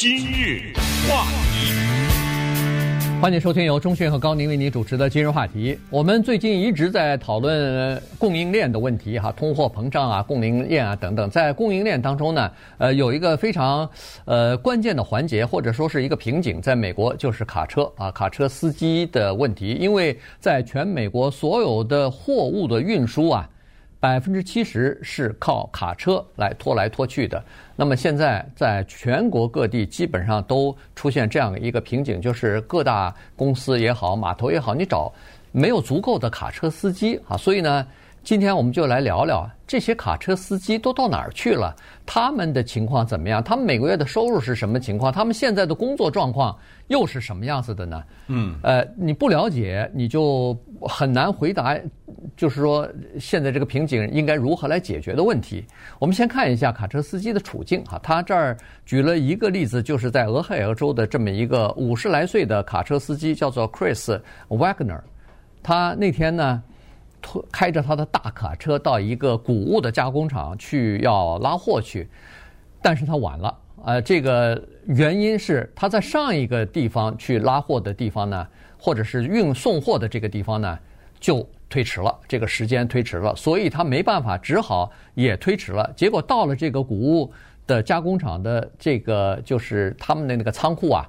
今日话题，欢迎收听由钟讯和高宁为您主持的今日话题。我们最近一直在讨论供应链的问题，哈，通货膨胀啊，供应链啊等等。在供应链当中呢，呃，有一个非常呃关键的环节，或者说是一个瓶颈，在美国就是卡车啊，卡车司机的问题。因为在全美国所有的货物的运输啊。百分之七十是靠卡车来拖来拖去的。那么现在在全国各地基本上都出现这样一个瓶颈，就是各大公司也好，码头也好，你找没有足够的卡车司机啊。所以呢，今天我们就来聊聊这些卡车司机都到哪儿去了，他们的情况怎么样？他们每个月的收入是什么情况？他们现在的工作状况又是什么样子的呢？嗯，呃，你不了解，你就很难回答。就是说，现在这个瓶颈应该如何来解决的问题。我们先看一下卡车司机的处境哈。他这儿举了一个例子，就是在俄亥俄州的这么一个五十来岁的卡车司机，叫做 Chris Wagner。他那天呢，拖开着他的大卡车到一个谷物的加工厂去要拉货去，但是他晚了。呃，这个原因是他在上一个地方去拉货的地方呢，或者是运送货的这个地方呢，就。推迟了，这个时间推迟了，所以他没办法，只好也推迟了。结果到了这个谷物的加工厂的这个就是他们的那个仓库啊，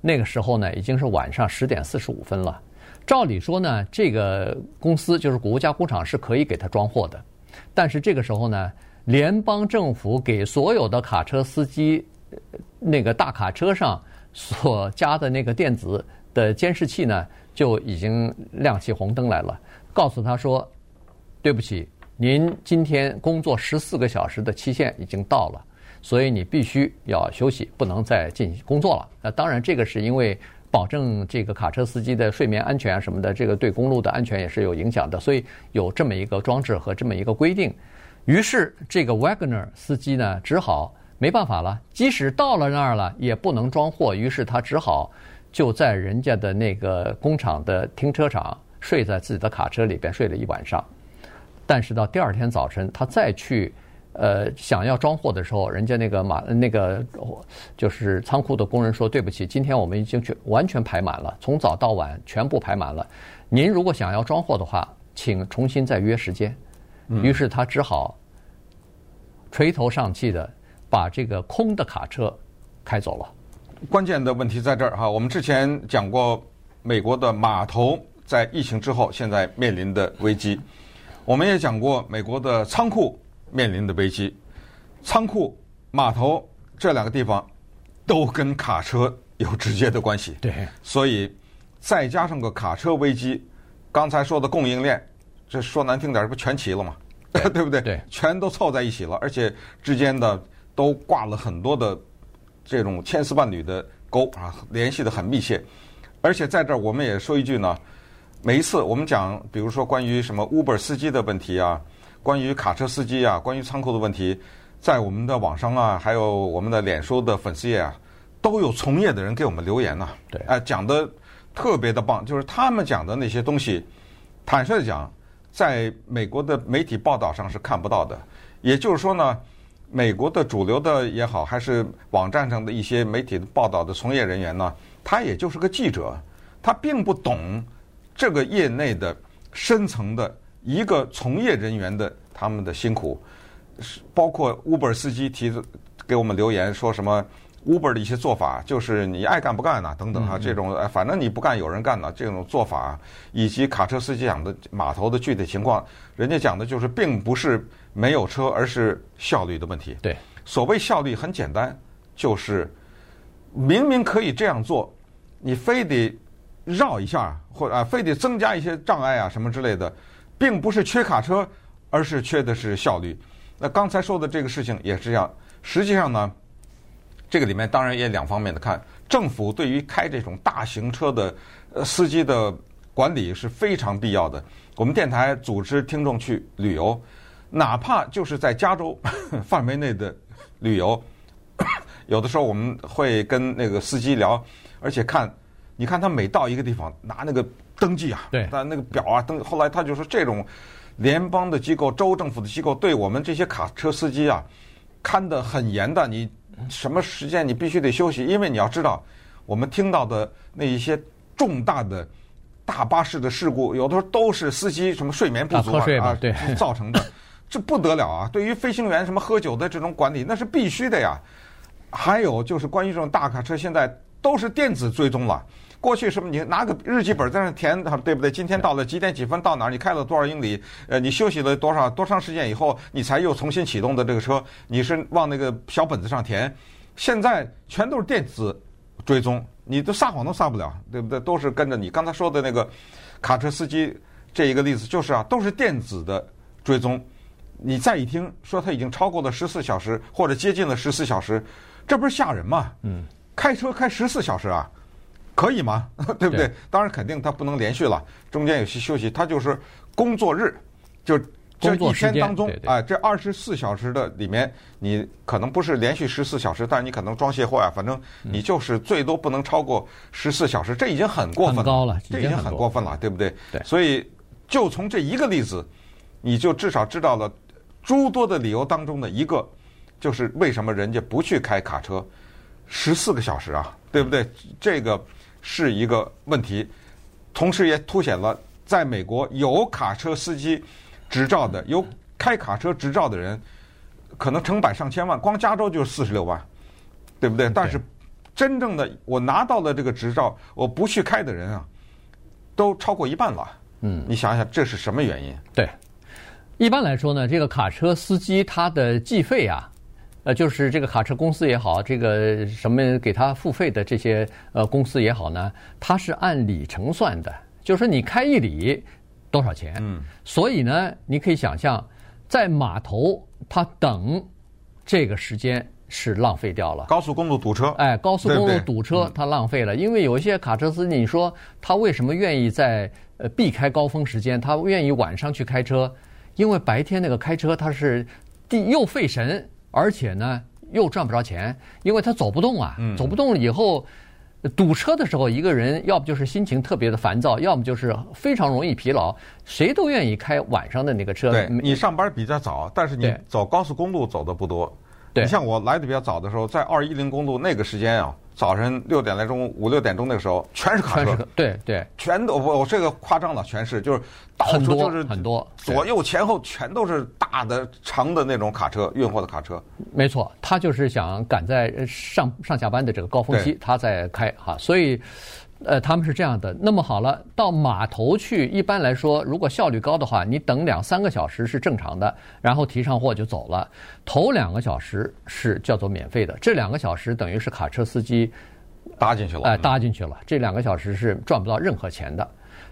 那个时候呢已经是晚上十点四十五分了。照理说呢，这个公司就是谷物加工厂是可以给他装货的，但是这个时候呢，联邦政府给所有的卡车司机那个大卡车上所加的那个电子的监视器呢，就已经亮起红灯来了。告诉他说：“对不起，您今天工作十四个小时的期限已经到了，所以你必须要休息，不能再进行工作了。那当然，这个是因为保证这个卡车司机的睡眠安全啊什么的，这个对公路的安全也是有影响的，所以有这么一个装置和这么一个规定。于是，这个 Wagner 司机呢，只好没办法了，即使到了那儿了，也不能装货，于是他只好就在人家的那个工厂的停车场。”睡在自己的卡车里边睡了一晚上，但是到第二天早晨，他再去呃想要装货的时候，人家那个马那个就是仓库的工人说：“对不起，今天我们已经全完全排满了，从早到晚全部排满了。您如果想要装货的话，请重新再约时间。”于是他只好垂头丧气的把这个空的卡车开走了。关键的问题在这儿哈，我们之前讲过美国的码头。在疫情之后，现在面临的危机，我们也讲过，美国的仓库面临的危机，仓库、码头这两个地方都跟卡车有直接的关系。对，所以再加上个卡车危机，刚才说的供应链，这说难听点，不全齐了吗？对，对不对？对，全都凑在一起了，而且之间的都挂了很多的这种千丝万缕的钩啊，联系的很密切。而且在这儿，我们也说一句呢。每一次我们讲，比如说关于什么 Uber 司机的问题啊，关于卡车司机啊，关于仓库的问题，在我们的网上啊，还有我们的脸书的粉丝页啊，都有从业的人给我们留言呐。对，哎，讲的特别的棒，就是他们讲的那些东西，坦率的讲，在美国的媒体报道上是看不到的。也就是说呢，美国的主流的也好，还是网站上的一些媒体报道的从业人员呢，他也就是个记者，他并不懂。这个业内的深层的一个从业人员的他们的辛苦，是包括 Uber 司机提给我们留言说什么 Uber 的一些做法，就是你爱干不干呐，等等哈，这种反正你不干有人干呢，这种做法，以及卡车司机讲的码头的具体情况，人家讲的就是并不是没有车，而是效率的问题。对，所谓效率很简单，就是明明可以这样做，你非得。绕一下，或者啊，非得增加一些障碍啊，什么之类的，并不是缺卡车，而是缺的是效率。那刚才说的这个事情也是这样。实际上呢，这个里面当然也两方面的看。政府对于开这种大型车的呃司机的管理是非常必要的。我们电台组织听众去旅游，哪怕就是在加州 范围内的旅游，有的时候我们会跟那个司机聊，而且看。你看他每到一个地方拿那个登记啊，对，他那个表啊登。后来他就说，这种联邦的机构、州政府的机构对我们这些卡车司机啊看得很严的。你什么时间你必须得休息，因为你要知道，我们听到的那一些重大的大巴士的事故，有的时候都是司机什么睡眠不足啊，啊对造成的，这不得了啊！对于飞行员什么喝酒的这种管理，那是必须的呀。还有就是关于这种大卡车，现在都是电子追踪了。过去什么？你拿个日记本在那填，对不对？今天到了几点几分到哪儿？你开了多少英里？呃，你休息了多少多长时间以后，你才又重新启动的这个车？你是往那个小本子上填？现在全都是电子追踪，你都撒谎都撒不了，对不对？都是跟着你。刚才说的那个卡车司机这一个例子就是啊，都是电子的追踪。你再一听说他已经超过了十四小时或者接近了十四小时，这不是吓人吗？嗯，开车开十四小时啊？可以吗？对不对？对，当然肯定他不能连续了，中间有些休息。他就是工作日，就这一天当中啊、呃，这二十四小时的里面，你可能不是连续十四小时，但是你可能装卸货啊，反正你就是最多不能超过十四小时，这已经很过分了，高了，这已经很过分了，对不对？对。所以就从这一个例子，你就至少知道了诸多的理由当中的一个，就是为什么人家不去开卡车十四个小时啊，对不对？这个。是一个问题，同时也凸显了在美国有卡车司机执照的、有开卡车执照的人，可能成百上千万，光加州就是四十六万，对不对？但是真正的我拿到了这个执照，我不去开的人啊，都超过一半了。嗯，你想想这是什么原因？对，一般来说呢，这个卡车司机他的计费啊。呃，就是这个卡车公司也好，这个什么给他付费的这些呃公司也好呢，他是按里程算的，就是说你开一里多少钱？嗯，所以呢，你可以想象，在码头他等这个时间是浪费掉了。高速公路堵车，哎，高速公路堵车他浪费了，因为有一些卡车司机，你说他为什么愿意在呃避开高峰时间，他愿意晚上去开车？因为白天那个开车他是第又费神。而且呢，又赚不着钱，因为他走不动啊，走不动了以后，堵车的时候，一个人要不就是心情特别的烦躁，要么就是非常容易疲劳，谁都愿意开晚上的那个车。对，你上班比较早，但是你走高速公路走的不多。对，你像我来的比较早的时候，在二一零公路那个时间啊。早晨六点来钟，五六点钟那个时候，全是卡车，对对，全都我我这个夸张了，全是就是到处就是很多，左右前后全都是大的长的那种卡车，运货的卡车。没错，他就是想赶在上上下班的这个高峰期，他在开哈，所以。呃，他们是这样的。那么好了，到码头去，一般来说，如果效率高的话，你等两三个小时是正常的，然后提上货就走了。头两个小时是叫做免费的，这两个小时等于是卡车司机搭进去了，哎、呃，搭进去了。这两个小时是赚不到任何钱的。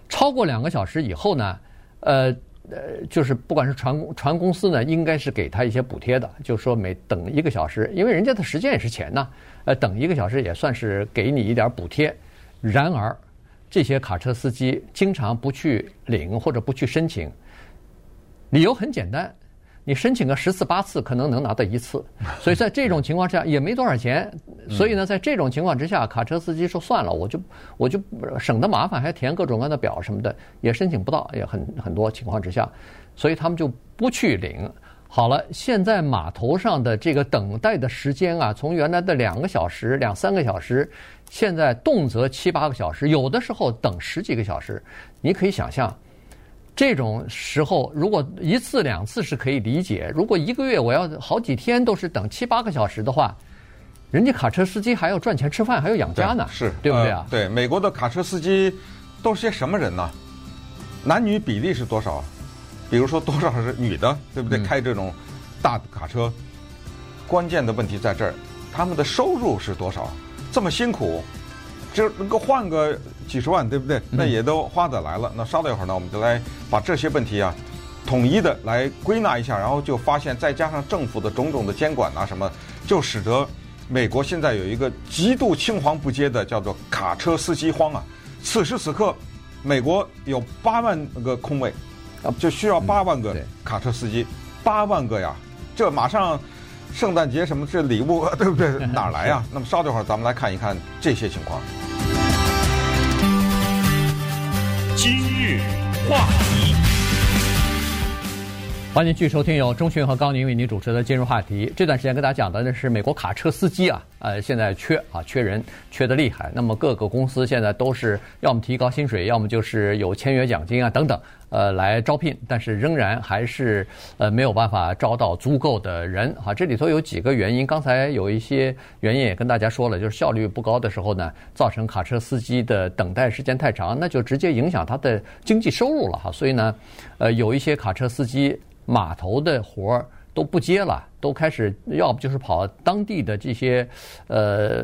超过两个小时以后呢，呃呃，就是不管是船船公司呢，应该是给他一些补贴的，就是说每等一个小时，因为人家的时间也是钱呐，呃，等一个小时也算是给你一点补贴。然而，这些卡车司机经常不去领或者不去申请，理由很简单，你申请个十次八次可能能拿到一次，所以在这种情况下也没多少钱，所以呢，在这种情况之下，卡车司机说算了，我就我就省得麻烦，还填各种各样的表什么的，也申请不到，也很很多情况之下，所以他们就不去领。好了，现在码头上的这个等待的时间啊，从原来的两个小时、两三个小时。现在动辄七八个小时，有的时候等十几个小时。你可以想象，这种时候如果一次两次是可以理解，如果一个月我要好几天都是等七八个小时的话，人家卡车司机还要赚钱吃饭，还要养家呢，是对不对啊？呃，对，美国的卡车司机都是些什么人呢？男女比例是多少？比如说多少是女的，对不对？开这种大卡车，关键的问题在这儿，他们的收入是多少？这么辛苦，这能够换个几十万，对不对？那也都花得来了。那稍等一会儿呢，我们就来把这些问题啊，统一的来归纳一下，然后就发现，再加上政府的种种的监管啊什么，就使得美国现在有一个极度青黄不接的叫做卡车司机荒啊。此时此刻，美国有八万个空位，就需要八万个卡车司机，八万个呀，这马上。圣诞节什么这礼物 对不对？哪来呀？那么稍等会儿，咱们来看一看这些情况。今日话题，欢迎继续收听由钟迅和高宁为您主持的今日话题。这段时间跟大家讲的呢是美国卡车司机啊，呃，现在缺啊，缺人，缺的厉害。那么各个公司现在都是要么提高薪水，要么就是有签约奖金啊等等，呃，来招聘，但是仍然还是呃没有办法招到足够的人啊。这里头有几个原因，刚才有一些原因也跟大家说了，就是效率不高的时候呢，造成卡车司机的等待时间太长，那就直接影响他的经济收入了哈。所以呢，呃，有一些卡车司机。码头的活儿都不接了，都开始要不就是跑当地的这些呃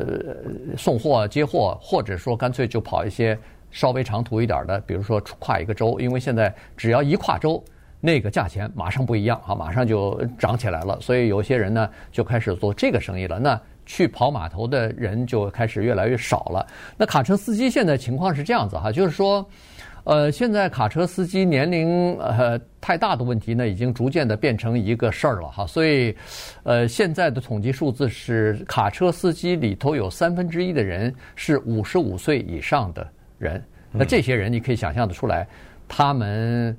送货接货，或者说干脆就跑一些稍微长途一点的，比如说跨一个州，因为现在只要一跨州，那个价钱马上不一样啊，马上就涨起来了。所以有些人呢就开始做这个生意了。那去跑码头的人就开始越来越少了。那卡车司机现在情况是这样子哈，就是说。呃，现在卡车司机年龄呃太大的问题呢，已经逐渐的变成一个事儿了哈。所以，呃，现在的统计数字是，卡车司机里头有三分之一的人是五十五岁以上的人。那这些人你可以想象得出来，他们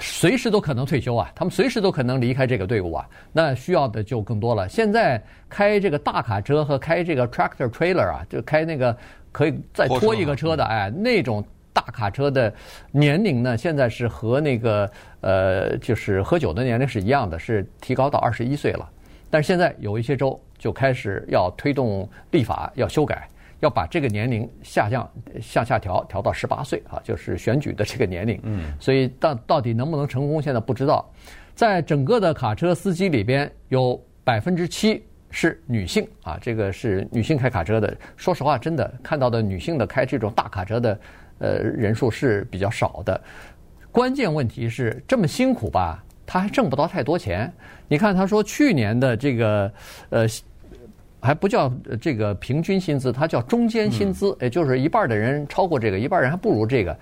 随时都可能退休啊，他们随时都可能离开这个队伍啊。那需要的就更多了。现在开这个大卡车和开这个 tractor trailer 啊，就开那个可以再拖一个车的，哎，那种。大卡车的年龄呢，现在是和那个呃，就是喝酒的年龄是一样的，是提高到二十一岁了。但是现在有一些州就开始要推动立法，要修改，要把这个年龄下降向下调，调到十八岁啊，就是选举的这个年龄。嗯，所以到到底能不能成功，现在不知道。在整个的卡车司机里边，有百分之七是女性啊，这个是女性开卡车的。说实话，真的看到的女性的开这种大卡车的。呃，人数是比较少的。关键问题是这么辛苦吧，他还挣不到太多钱。你看，他说去年的这个呃，还不叫这个平均薪资，它叫中间薪资，也就是一半的人超过这个，一半人还不如这个，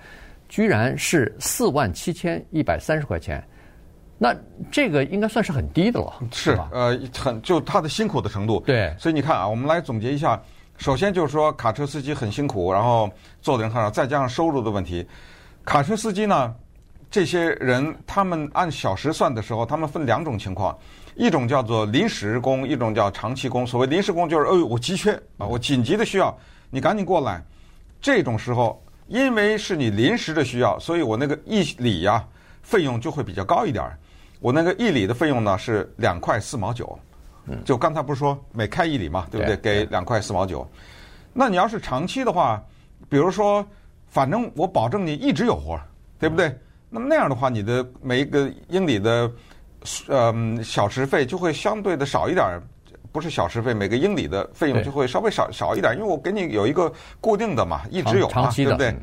居然是四万七千一百三十块钱。那这个应该算是很低的了，是吧？呃，很就他的辛苦的程度。对，所以你看啊，我们来总结一下。首先就是说，卡车司机很辛苦，然后做的人很少，再加上收入的问题。卡车司机呢，这些人他们按小时算的时候，他们分两种情况，一种叫做临时工，一种叫长期工。所谓临时工就是，哦，我急缺啊，我紧急的需要，你赶紧过来。这种时候，因为是你临时的需要，所以我那个一里呀费用就会比较高一点。我那个一里的费用呢是两块四毛九。就刚才不是说每开一里嘛，对不对？给两块四毛九。那你要是长期的话，比如说，反正我保证你一直有活，对不对？那么那样的话，你的每一个英里的呃小时费就会相对的少一点，不是小时费，每个英里的费用就会稍微少少一点，因为我给你有一个固定的嘛，一直有嘛，对不对？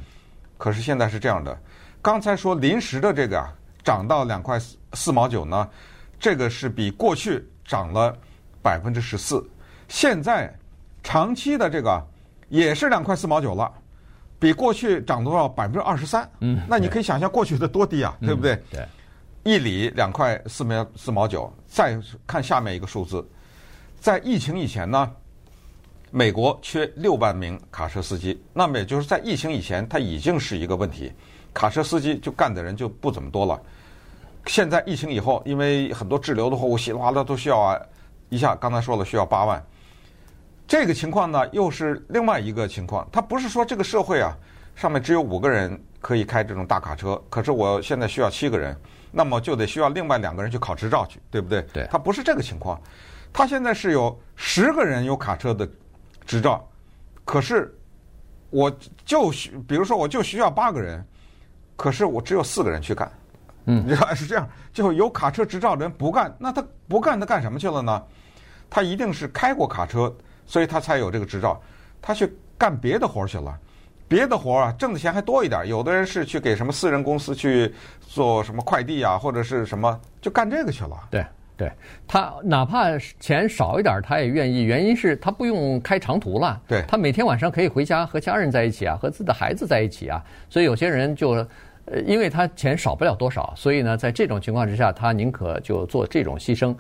可是现在是这样的，刚才说临时的这个啊，涨到两块四毛九呢，这个是比过去涨了。百分之十四，现在长期的这个也是两块四毛九了，比过去涨多少？百分之二十三。嗯，那你可以想象过去的多低啊，对不对？对，一里两块四毛四毛九。再看下面一个数字，在疫情以前呢，美国缺六万名卡车司机，那么也就是在疫情以前，它已经是一个问题，卡车司机就干的人就不怎么多了。现在疫情以后，因为很多滞留的货物稀里哗啦都需要啊。一下刚才说了需要八万，这个情况呢又是另外一个情况。它不是说这个社会啊上面只有五个人可以开这种大卡车，可是我现在需要七个人，那么就得需要另外两个人去考执照去，对不对？对。他不是这个情况，他现在是有十个人有卡车的执照，可是我就需，比如说我就需要八个人，可是我只有四个人去干。嗯，你看是这样，就有卡车执照的人不干，那他不干他干什么去了呢？他一定是开过卡车，所以他才有这个执照。他去干别的活儿去了，别的活儿啊，挣的钱还多一点。有的人是去给什么私人公司去做什么快递啊，或者是什么，就干这个去了。对，对，他哪怕钱少一点，他也愿意。原因是他不用开长途了，对，他每天晚上可以回家和家人在一起啊，和自己的孩子在一起啊。所以有些人就，呃，因为他钱少不了多少，所以呢，在这种情况之下，他宁可就做这种牺牲。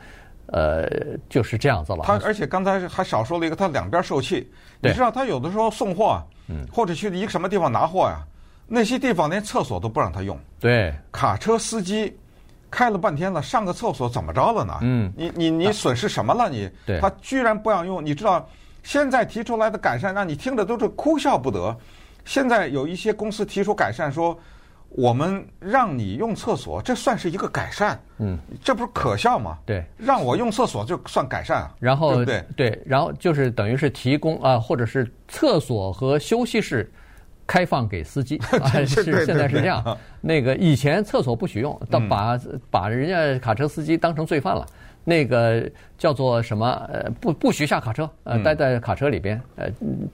呃，就是这样子了。他而且刚才还少说了一个，他两边受气。你知道他有的时候送货，嗯，或者去一个什么地方拿货呀，那些地方连厕所都不让他用。对，卡车司机开了半天了，上个厕所怎么着了呢？嗯，你你你损失什么了？你对他居然不让用，你知道现在提出来的改善，让你听着都是哭笑不得。现在有一些公司提出改善，说我们让你用厕所，这算是一个改善。嗯，这不是可笑吗？对，让我用厕所就算改善啊。然后对不对？然后就是等于是提供啊，或者是厕所和休息室开放给司机，啊、是现在是这样。那个以前厕所不许用，到把、嗯、把人家卡车司机当成罪犯了。那个叫做什么？呃，不不许下卡车，呃，待在卡车里边。呃，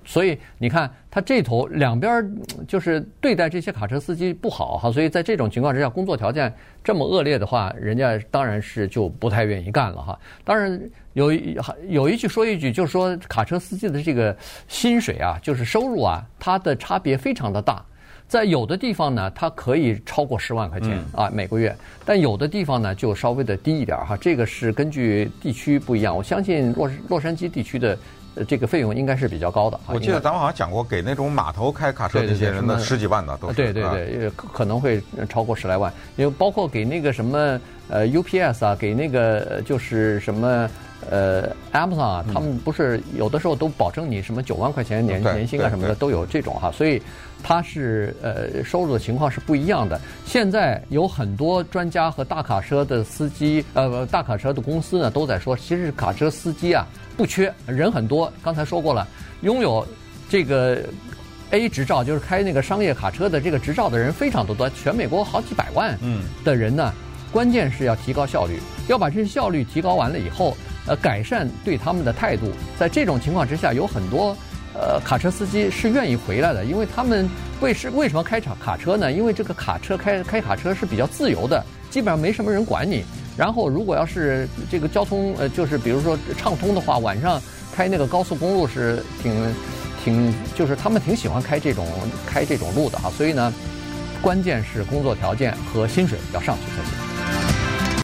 所以你看，他这头两边就是对待这些卡车司机不好哈。所以在这种情况之下，工作条件这么恶劣的话，人家当然是就不太愿意干了哈。当然有有一句说一句，就是说卡车司机的这个薪水啊，就是收入啊，它的差别非常的大。在有的地方呢，它可以超过十万块钱啊每个月，但有的地方呢就稍微的低一点哈。这个是根据地区不一样。我相信洛洛杉矶地区的这个费用应该是比较高的。我记得咱们好像讲过，给那种码头开卡车那些人的十几万的都是。对对对，可能会超过十来万。因为包括给那个什么呃 UPS 啊，给那个就是什么呃 Amazon 啊，他们不是有的时候都保证你什么九万块钱年年薪啊什么的都有这种哈，所以。它是呃收入的情况是不一样的。现在有很多专家和大卡车的司机，呃，大卡车的公司呢都在说，其实卡车司机啊不缺，人很多。刚才说过了，拥有这个 A 执照，就是开那个商业卡车的这个执照的人非常的多，全美国好几百万的人呢。关键是要提高效率，要把这些效率提高完了以后，呃，改善对他们的态度。在这种情况之下，有很多。呃，卡车司机是愿意回来的，因为他们为是为什么开卡卡车呢？因为这个卡车开开卡车是比较自由的，基本上没什么人管你。然后如果要是这个交通呃，就是比如说畅通的话，晚上开那个高速公路是挺挺，就是他们挺喜欢开这种开这种路的哈。所以呢，关键是工作条件和薪水要上去才行。